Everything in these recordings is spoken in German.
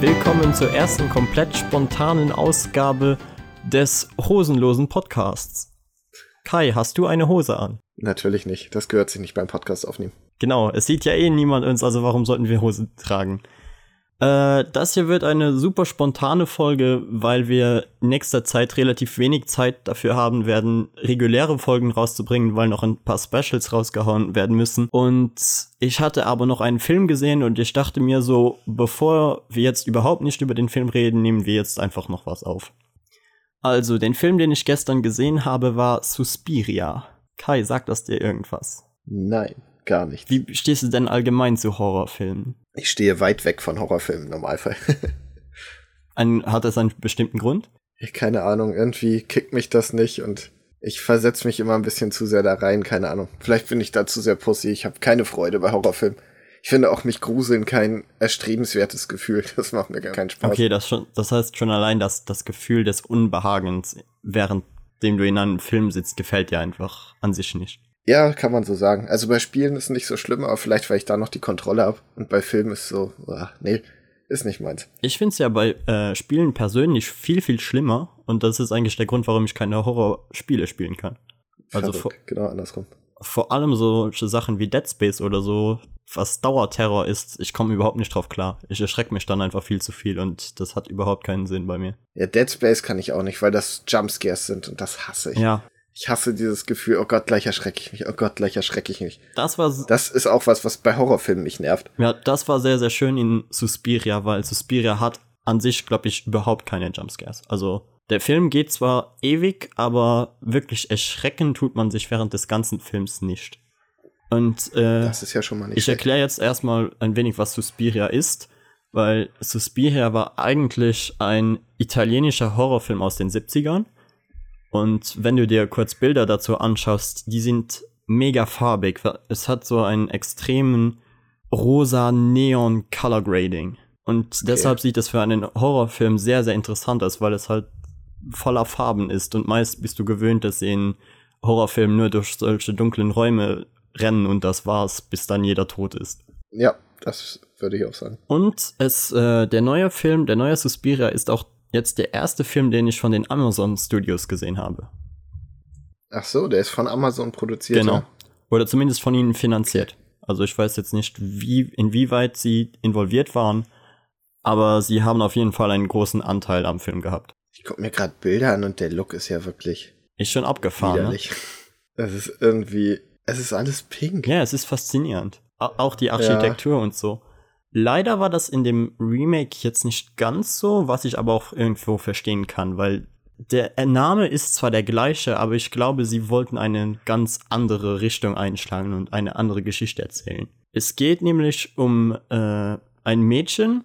Willkommen zur ersten komplett spontanen Ausgabe des hosenlosen Podcasts. Kai, hast du eine Hose an? Natürlich nicht. Das gehört sich nicht beim Podcast aufnehmen. Genau, es sieht ja eh niemand uns, also warum sollten wir Hose tragen? Äh, das hier wird eine super spontane Folge, weil wir in nächster Zeit relativ wenig Zeit dafür haben werden, reguläre Folgen rauszubringen, weil noch ein paar Specials rausgehauen werden müssen. Und ich hatte aber noch einen Film gesehen und ich dachte mir so, bevor wir jetzt überhaupt nicht über den Film reden, nehmen wir jetzt einfach noch was auf. Also, den Film, den ich gestern gesehen habe, war Suspiria. Kai, sagt das dir irgendwas? Nein, gar nicht. Wie stehst du denn allgemein zu Horrorfilmen? Ich stehe weit weg von Horrorfilmen im Normalfall. Ein, hat das einen bestimmten Grund? Ich, keine Ahnung, irgendwie kickt mich das nicht und ich versetze mich immer ein bisschen zu sehr da rein, keine Ahnung. Vielleicht bin ich da zu sehr pussy, ich habe keine Freude bei Horrorfilmen. Ich finde auch mich gruseln kein erstrebenswertes Gefühl. Das macht mir gar keinen Spaß. Okay, das, schon, das heißt schon allein, dass das Gefühl des Unbehagens, währenddem du in einem Film sitzt, gefällt dir einfach an sich nicht. Ja, kann man so sagen. Also bei Spielen ist es nicht so schlimm, aber vielleicht, weil ich da noch die Kontrolle habe. Und bei Filmen ist es so, oh, nee, ist nicht meins. Ich finde es ja bei äh, Spielen persönlich viel, viel schlimmer. Und das ist eigentlich der Grund, warum ich keine Horrorspiele spielen kann. Also vor, genau andersrum. Vor allem solche Sachen wie Dead Space oder so, was Dauerterror ist, ich komme überhaupt nicht drauf klar. Ich erschrecke mich dann einfach viel zu viel und das hat überhaupt keinen Sinn bei mir. Ja, Dead Space kann ich auch nicht, weil das Jumpscares sind und das hasse ich. Ja, ich hasse dieses Gefühl, oh Gott, gleich erschrecke ich mich, oh Gott, gleich erschrecke ich mich. Das war. Das ist auch was, was bei Horrorfilmen mich nervt. Ja, das war sehr, sehr schön in Suspiria, weil Suspiria hat an sich, glaube ich, überhaupt keine Jumpscares. Also, der Film geht zwar ewig, aber wirklich erschrecken tut man sich während des ganzen Films nicht. Und äh, das ist ja schon mal nicht ich erkläre jetzt erstmal ein wenig, was Suspiria ist, weil Suspiria war eigentlich ein italienischer Horrorfilm aus den 70ern und wenn du dir kurz Bilder dazu anschaust, die sind mega farbig. Es hat so einen extremen rosa Neon Color Grading. Und okay. deshalb sieht es für einen Horrorfilm sehr, sehr interessant aus, weil es halt voller Farben ist. Und meist bist du gewöhnt, dass in Horrorfilmen nur durch solche dunklen Räume rennen und das war's, bis dann jeder tot ist. Ja, das würde ich auch sagen. Und es, äh, der neue Film, der neue Suspiria ist auch jetzt der erste Film, den ich von den Amazon Studios gesehen habe. Ach so, der ist von Amazon produziert. Genau. Ja? Oder zumindest von ihnen finanziert. Also ich weiß jetzt nicht, wie, inwieweit sie involviert waren, aber sie haben auf jeden Fall einen großen Anteil am Film gehabt. Ich gucke mir gerade Bilder an und der Look ist ja wirklich. Ist schon abgefahren. Ne? Widerlich. Ne? Das ist irgendwie. Es ist alles pink. Ja, es ist faszinierend. Auch die Architektur ja. und so. Leider war das in dem Remake jetzt nicht ganz so, was ich aber auch irgendwo verstehen kann, weil der Name ist zwar der gleiche, aber ich glaube, sie wollten eine ganz andere Richtung einschlagen und eine andere Geschichte erzählen. Es geht nämlich um äh, ein Mädchen,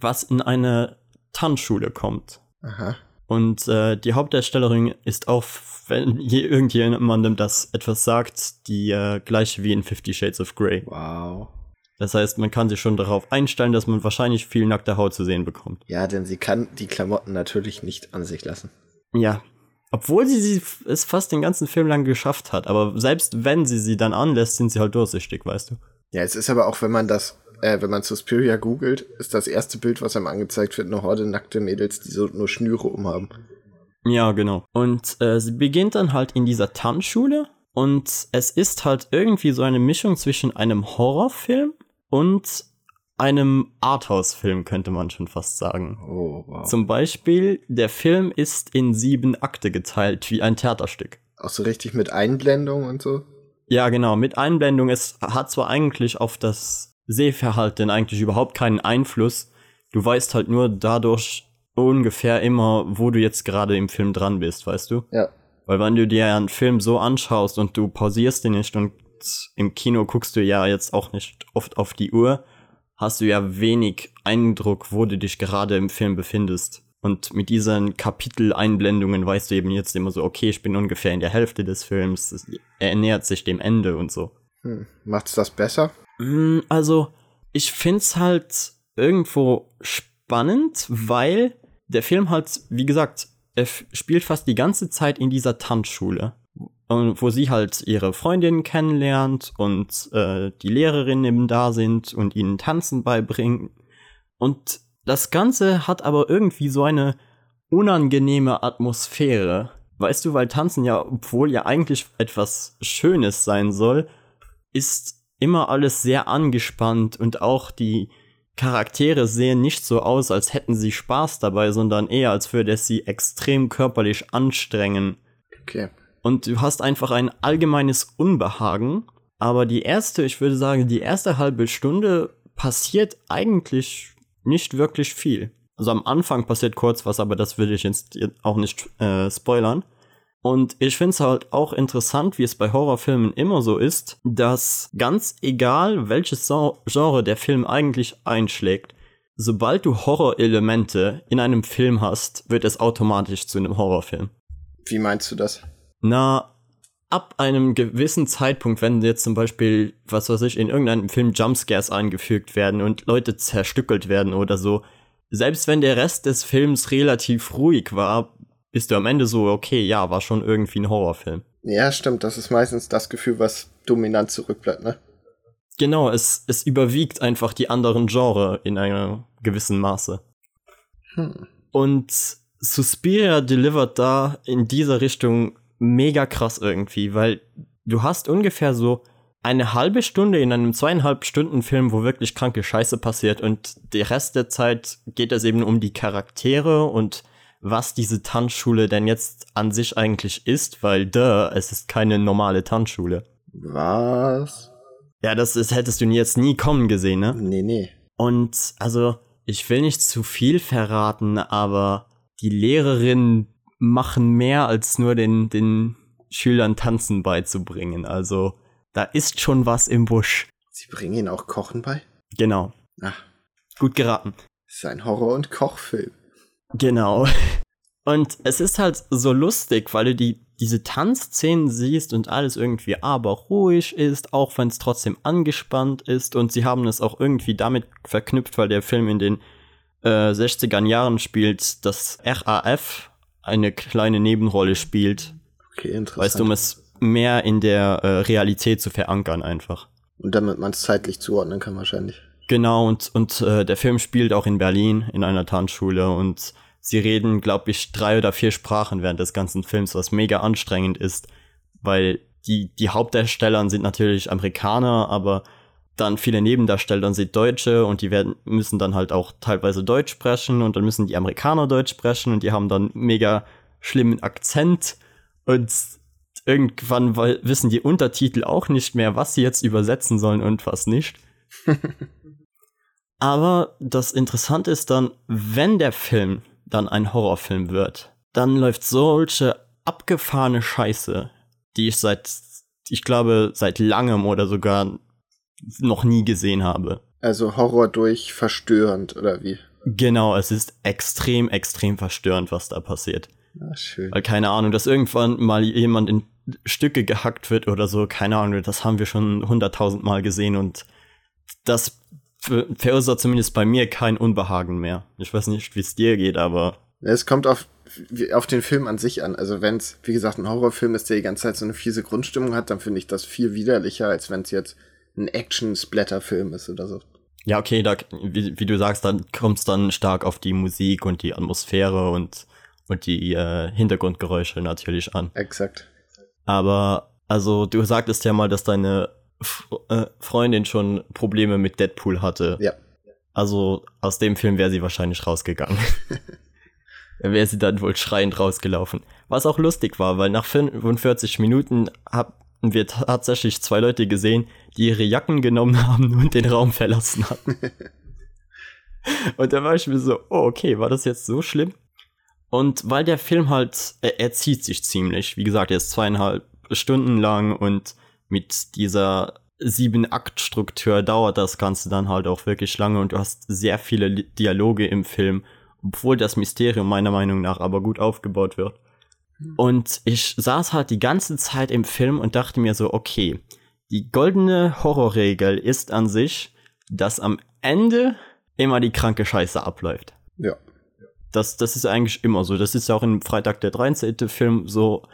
was in eine Tanzschule kommt. Aha. Und äh, die Hauptdarstellerin ist auch, wenn irgendjemandem das etwas sagt, die äh, gleiche wie in Fifty Shades of Grey. Wow. Das heißt, man kann sich schon darauf einstellen, dass man wahrscheinlich viel nackte Haut zu sehen bekommt. Ja, denn sie kann die Klamotten natürlich nicht an sich lassen. Ja. Obwohl sie, sie es fast den ganzen Film lang geschafft hat. Aber selbst wenn sie sie dann anlässt, sind sie halt durchsichtig, weißt du. Ja, es ist aber auch, wenn man das, äh, wenn man Suspiria googelt, ist das erste Bild, was einem angezeigt wird, eine Horde nackte Mädels, die so nur Schnüre umhaben. Ja, genau. Und äh, sie beginnt dann halt in dieser Tanzschule und es ist halt irgendwie so eine Mischung zwischen einem Horrorfilm und einem Arthouse-Film, könnte man schon fast sagen. Oh, wow. Zum Beispiel, der Film ist in sieben Akte geteilt, wie ein Theaterstück. Auch so richtig mit Einblendung und so? Ja, genau, mit Einblendung. Es hat zwar eigentlich auf das Sehverhalten eigentlich überhaupt keinen Einfluss. Du weißt halt nur dadurch ungefähr immer, wo du jetzt gerade im Film dran bist, weißt du? Ja. Weil wenn du dir einen Film so anschaust und du pausierst den nicht und im Kino guckst du ja jetzt auch nicht oft auf die Uhr, hast du ja wenig Eindruck, wo du dich gerade im Film befindest. Und mit diesen Kapiteleinblendungen weißt du eben jetzt immer so, okay, ich bin ungefähr in der Hälfte des Films, er nähert sich dem Ende und so. Hm. Macht's das besser? Mm, also, ich find's halt irgendwo spannend, weil der Film hat, wie gesagt, er spielt fast die ganze Zeit in dieser Tanzschule, wo sie halt ihre Freundinnen kennenlernt und äh, die Lehrerinnen eben da sind und ihnen Tanzen beibringen. Und das Ganze hat aber irgendwie so eine unangenehme Atmosphäre. Weißt du, weil Tanzen ja, obwohl ja eigentlich etwas Schönes sein soll, ist immer alles sehr angespannt und auch die Charaktere sehen nicht so aus, als hätten sie Spaß dabei, sondern eher, als würde es sie extrem körperlich anstrengen. Okay. Und du hast einfach ein allgemeines Unbehagen. Aber die erste, ich würde sagen, die erste halbe Stunde passiert eigentlich nicht wirklich viel. Also am Anfang passiert kurz was, aber das will ich jetzt auch nicht äh, spoilern. Und ich finde es halt auch interessant, wie es bei Horrorfilmen immer so ist, dass ganz egal, welches Genre der Film eigentlich einschlägt, sobald du Horrorelemente in einem Film hast, wird es automatisch zu einem Horrorfilm. Wie meinst du das? Na, ab einem gewissen Zeitpunkt, wenn jetzt zum Beispiel, was weiß ich, in irgendeinem Film Jumpscares eingefügt werden und Leute zerstückelt werden oder so, selbst wenn der Rest des Films relativ ruhig war, bist du am Ende so, okay, ja, war schon irgendwie ein Horrorfilm. Ja, stimmt. Das ist meistens das Gefühl, was dominant zurückbleibt, ne? Genau, es, es überwiegt einfach die anderen Genre in einem gewissen Maße. Hm. Und Suspiria delivert da in dieser Richtung mega krass irgendwie, weil du hast ungefähr so eine halbe Stunde in einem zweieinhalb Stunden Film, wo wirklich kranke Scheiße passiert und der Rest der Zeit geht es eben um die Charaktere und was diese Tanzschule denn jetzt an sich eigentlich ist, weil duh, es ist keine normale Tanzschule. Was? Ja, das, das hättest du jetzt nie kommen gesehen, ne? Nee, nee. Und also, ich will nicht zu viel verraten, aber die Lehrerinnen machen mehr als nur den, den Schülern Tanzen beizubringen. Also, da ist schon was im Busch. Sie bringen ihnen auch Kochen bei? Genau. Ach. Gut geraten. Das ist ein Horror- und Kochfilm. Genau. Und es ist halt so lustig, weil du die, diese Tanzszenen siehst und alles irgendwie aber ruhig ist, auch wenn es trotzdem angespannt ist. Und sie haben es auch irgendwie damit verknüpft, weil der Film in den äh, 60er Jahren spielt, dass RAF eine kleine Nebenrolle spielt. Okay, interessant. Weißt du, um es mehr in der äh, Realität zu verankern einfach. Und damit man es zeitlich zuordnen kann wahrscheinlich. Genau, und, und äh, der Film spielt auch in Berlin in einer Tanzschule und sie reden, glaube ich, drei oder vier Sprachen während des ganzen Films, was mega anstrengend ist, weil die, die Hauptdarsteller sind natürlich Amerikaner, aber dann viele Nebendarsteller sind Deutsche und die werden, müssen dann halt auch teilweise Deutsch sprechen und dann müssen die Amerikaner Deutsch sprechen und die haben dann mega schlimmen Akzent und irgendwann wissen die Untertitel auch nicht mehr, was sie jetzt übersetzen sollen und was nicht. Aber das Interessante ist dann, wenn der Film dann ein Horrorfilm wird, dann läuft solche abgefahrene Scheiße, die ich seit, ich glaube, seit langem oder sogar noch nie gesehen habe. Also Horror durch verstörend, oder wie? Genau, es ist extrem, extrem verstörend, was da passiert. Ah, schön. Weil keine Ahnung, dass irgendwann mal jemand in Stücke gehackt wird oder so, keine Ahnung, das haben wir schon hunderttausend Mal gesehen und das verursacht zumindest bei mir kein Unbehagen mehr. Ich weiß nicht, wie es dir geht, aber. Es kommt auf, auf den Film an sich an. Also wenn es, wie gesagt, ein Horrorfilm ist, der die ganze Zeit so eine fiese Grundstimmung hat, dann finde ich das viel widerlicher, als wenn es jetzt ein Action-Splatter-Film ist oder so. Ja, okay, da, wie, wie du sagst, dann kommt es dann stark auf die Musik und die Atmosphäre und, und die äh, Hintergrundgeräusche natürlich an. Exakt. Aber, also, du sagtest ja mal, dass deine äh, Freundin schon Probleme mit Deadpool hatte. Ja. Also aus dem Film wäre sie wahrscheinlich rausgegangen. wäre sie dann wohl schreiend rausgelaufen. Was auch lustig war, weil nach 45 Minuten haben wir tatsächlich zwei Leute gesehen, die ihre Jacken genommen haben und den Raum verlassen hatten. und da war ich mir so, oh, okay, war das jetzt so schlimm? Und weil der Film halt, er, er zieht sich ziemlich. Wie gesagt, er ist zweieinhalb Stunden lang und mit dieser Sieben-Akt-Struktur dauert das Ganze dann halt auch wirklich lange und du hast sehr viele Dialoge im Film, obwohl das Mysterium meiner Meinung nach aber gut aufgebaut wird. Hm. Und ich saß halt die ganze Zeit im Film und dachte mir so, okay, die goldene Horrorregel ist an sich, dass am Ende immer die kranke Scheiße abläuft. Ja. Das, das ist eigentlich immer so. Das ist ja auch im Freitag der 13. Film so.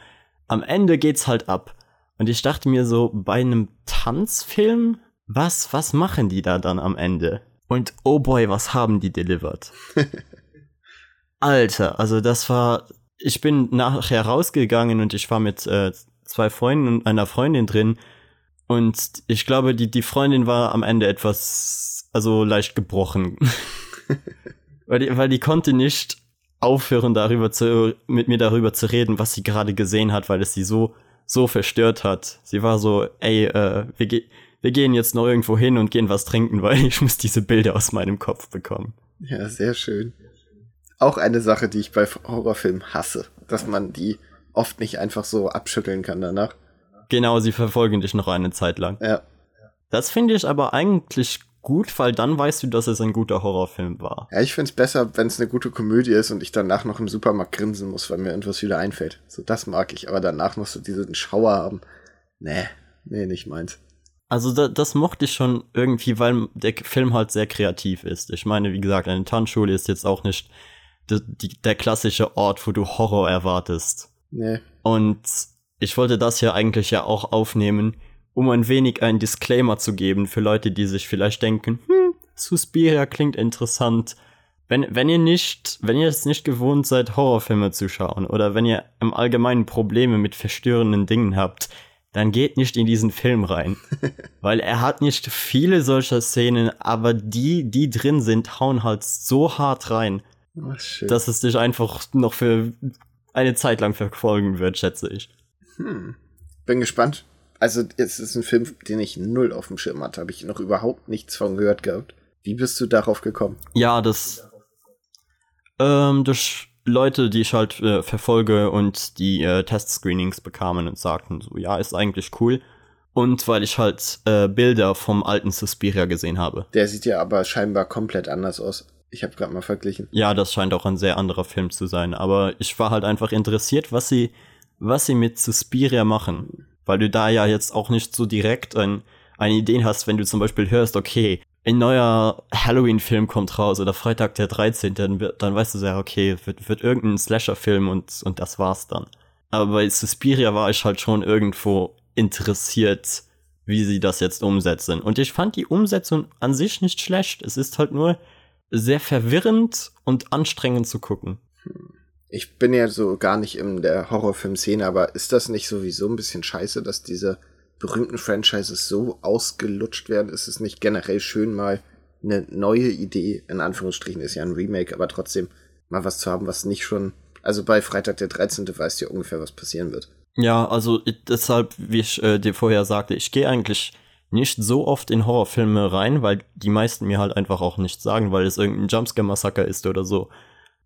Am Ende geht's halt ab. Und ich dachte mir so, bei einem Tanzfilm, was, was machen die da dann am Ende? Und oh boy, was haben die delivered? Alter, also das war, ich bin nachher rausgegangen und ich war mit äh, zwei Freunden und einer Freundin drin. Und ich glaube, die, die Freundin war am Ende etwas, also leicht gebrochen. weil, die, weil die konnte nicht aufhören, darüber zu, mit mir darüber zu reden, was sie gerade gesehen hat, weil es sie so, so verstört hat. Sie war so, ey, äh, wir, ge wir gehen jetzt noch irgendwo hin und gehen was trinken, weil ich muss diese Bilder aus meinem Kopf bekommen. Ja, sehr schön. Auch eine Sache, die ich bei Horrorfilmen hasse, dass man die oft nicht einfach so abschütteln kann danach. Genau, sie verfolgen dich noch eine Zeit lang. Ja. Das finde ich aber eigentlich gut, weil dann weißt du, dass es ein guter Horrorfilm war. Ja, ich finde es besser, wenn es eine gute Komödie ist und ich danach noch im Supermarkt grinsen muss, weil mir irgendwas wieder einfällt. So, das mag ich, aber danach noch so diesen Schauer haben. Nee, nee, nicht meins. Also da, das mochte ich schon irgendwie, weil der Film halt sehr kreativ ist. Ich meine, wie gesagt, eine Tanzschule ist jetzt auch nicht die, die, der klassische Ort, wo du Horror erwartest. Nee. Und ich wollte das hier eigentlich ja auch aufnehmen, um ein wenig einen Disclaimer zu geben für Leute, die sich vielleicht denken, hm, Suspiria klingt interessant. Wenn, wenn ihr nicht, wenn ihr es nicht gewohnt seid, Horrorfilme zu schauen oder wenn ihr im Allgemeinen Probleme mit verstörenden Dingen habt, dann geht nicht in diesen Film rein. Weil er hat nicht viele solcher Szenen, aber die, die drin sind, hauen halt so hart rein, Schön. dass es dich einfach noch für eine Zeit lang verfolgen wird, schätze ich. Hm. Bin gespannt. Also, es ist ein Film, den ich null auf dem Schirm hatte. Habe ich noch überhaupt nichts von gehört gehabt. Wie bist du darauf gekommen? Ja, das ähm, durch Leute, die ich halt äh, verfolge und die äh, Testscreenings bekamen und sagten so, ja, ist eigentlich cool. Und weil ich halt äh, Bilder vom alten Suspiria gesehen habe. Der sieht ja aber scheinbar komplett anders aus. Ich habe gerade mal verglichen. Ja, das scheint auch ein sehr anderer Film zu sein. Aber ich war halt einfach interessiert, was sie, was sie mit Suspiria machen. Weil du da ja jetzt auch nicht so direkt ein, eine Idee hast, wenn du zum Beispiel hörst, okay, ein neuer Halloween-Film kommt raus oder Freitag der 13., dann, dann weißt du sehr, okay, wird, wird irgendein Slasher-Film und, und das war's dann. Aber bei Suspiria war ich halt schon irgendwo interessiert, wie sie das jetzt umsetzen. Und ich fand die Umsetzung an sich nicht schlecht. Es ist halt nur sehr verwirrend und anstrengend zu gucken. Ich bin ja so gar nicht in der Horrorfilm-Szene, aber ist das nicht sowieso ein bisschen scheiße, dass diese berühmten Franchises so ausgelutscht werden? Ist es nicht generell schön, mal eine neue Idee, in Anführungsstrichen ist ja ein Remake, aber trotzdem mal was zu haben, was nicht schon. Also bei Freitag der 13. weißt du ja ungefähr, was passieren wird. Ja, also deshalb, wie ich äh, dir vorher sagte, ich gehe eigentlich nicht so oft in Horrorfilme rein, weil die meisten mir halt einfach auch nichts sagen, weil es irgendein Jumpscare-Massaker ist oder so.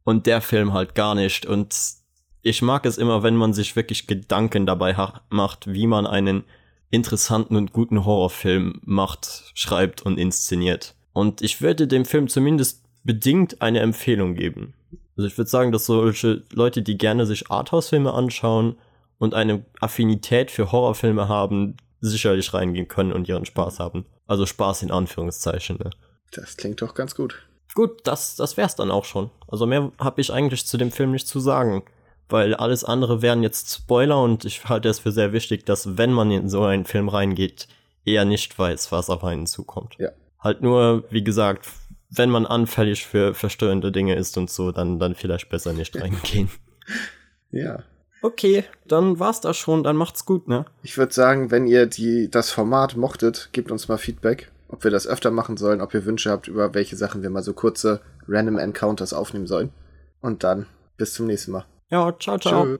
Und der Film halt gar nicht. Und ich mag es immer, wenn man sich wirklich Gedanken dabei macht, wie man einen interessanten und guten Horrorfilm macht, schreibt und inszeniert. Und ich würde dem Film zumindest bedingt eine Empfehlung geben. Also ich würde sagen, dass solche Leute, die gerne sich Arthouse-Filme anschauen und eine Affinität für Horrorfilme haben, sicherlich reingehen können und ihren Spaß haben. Also Spaß in Anführungszeichen. Ne? Das klingt doch ganz gut. Gut, das, das wär's dann auch schon. Also mehr habe ich eigentlich zu dem Film nicht zu sagen. Weil alles andere wären jetzt Spoiler und ich halte es für sehr wichtig, dass wenn man in so einen Film reingeht, eher nicht weiß, was auf einen zukommt. Ja. Halt nur, wie gesagt, wenn man anfällig für verstörende Dinge ist und so, dann, dann vielleicht besser nicht reingehen. Ja. Okay, dann war's das schon, dann macht's gut, ne? Ich würde sagen, wenn ihr die, das Format mochtet, gebt uns mal Feedback, ob wir das öfter machen sollen, ob ihr Wünsche habt, über welche Sachen wir mal so kurze Random Encounters aufnehmen sollen. Und dann bis zum nächsten Mal. Ja, ciao, ciao. Tschö.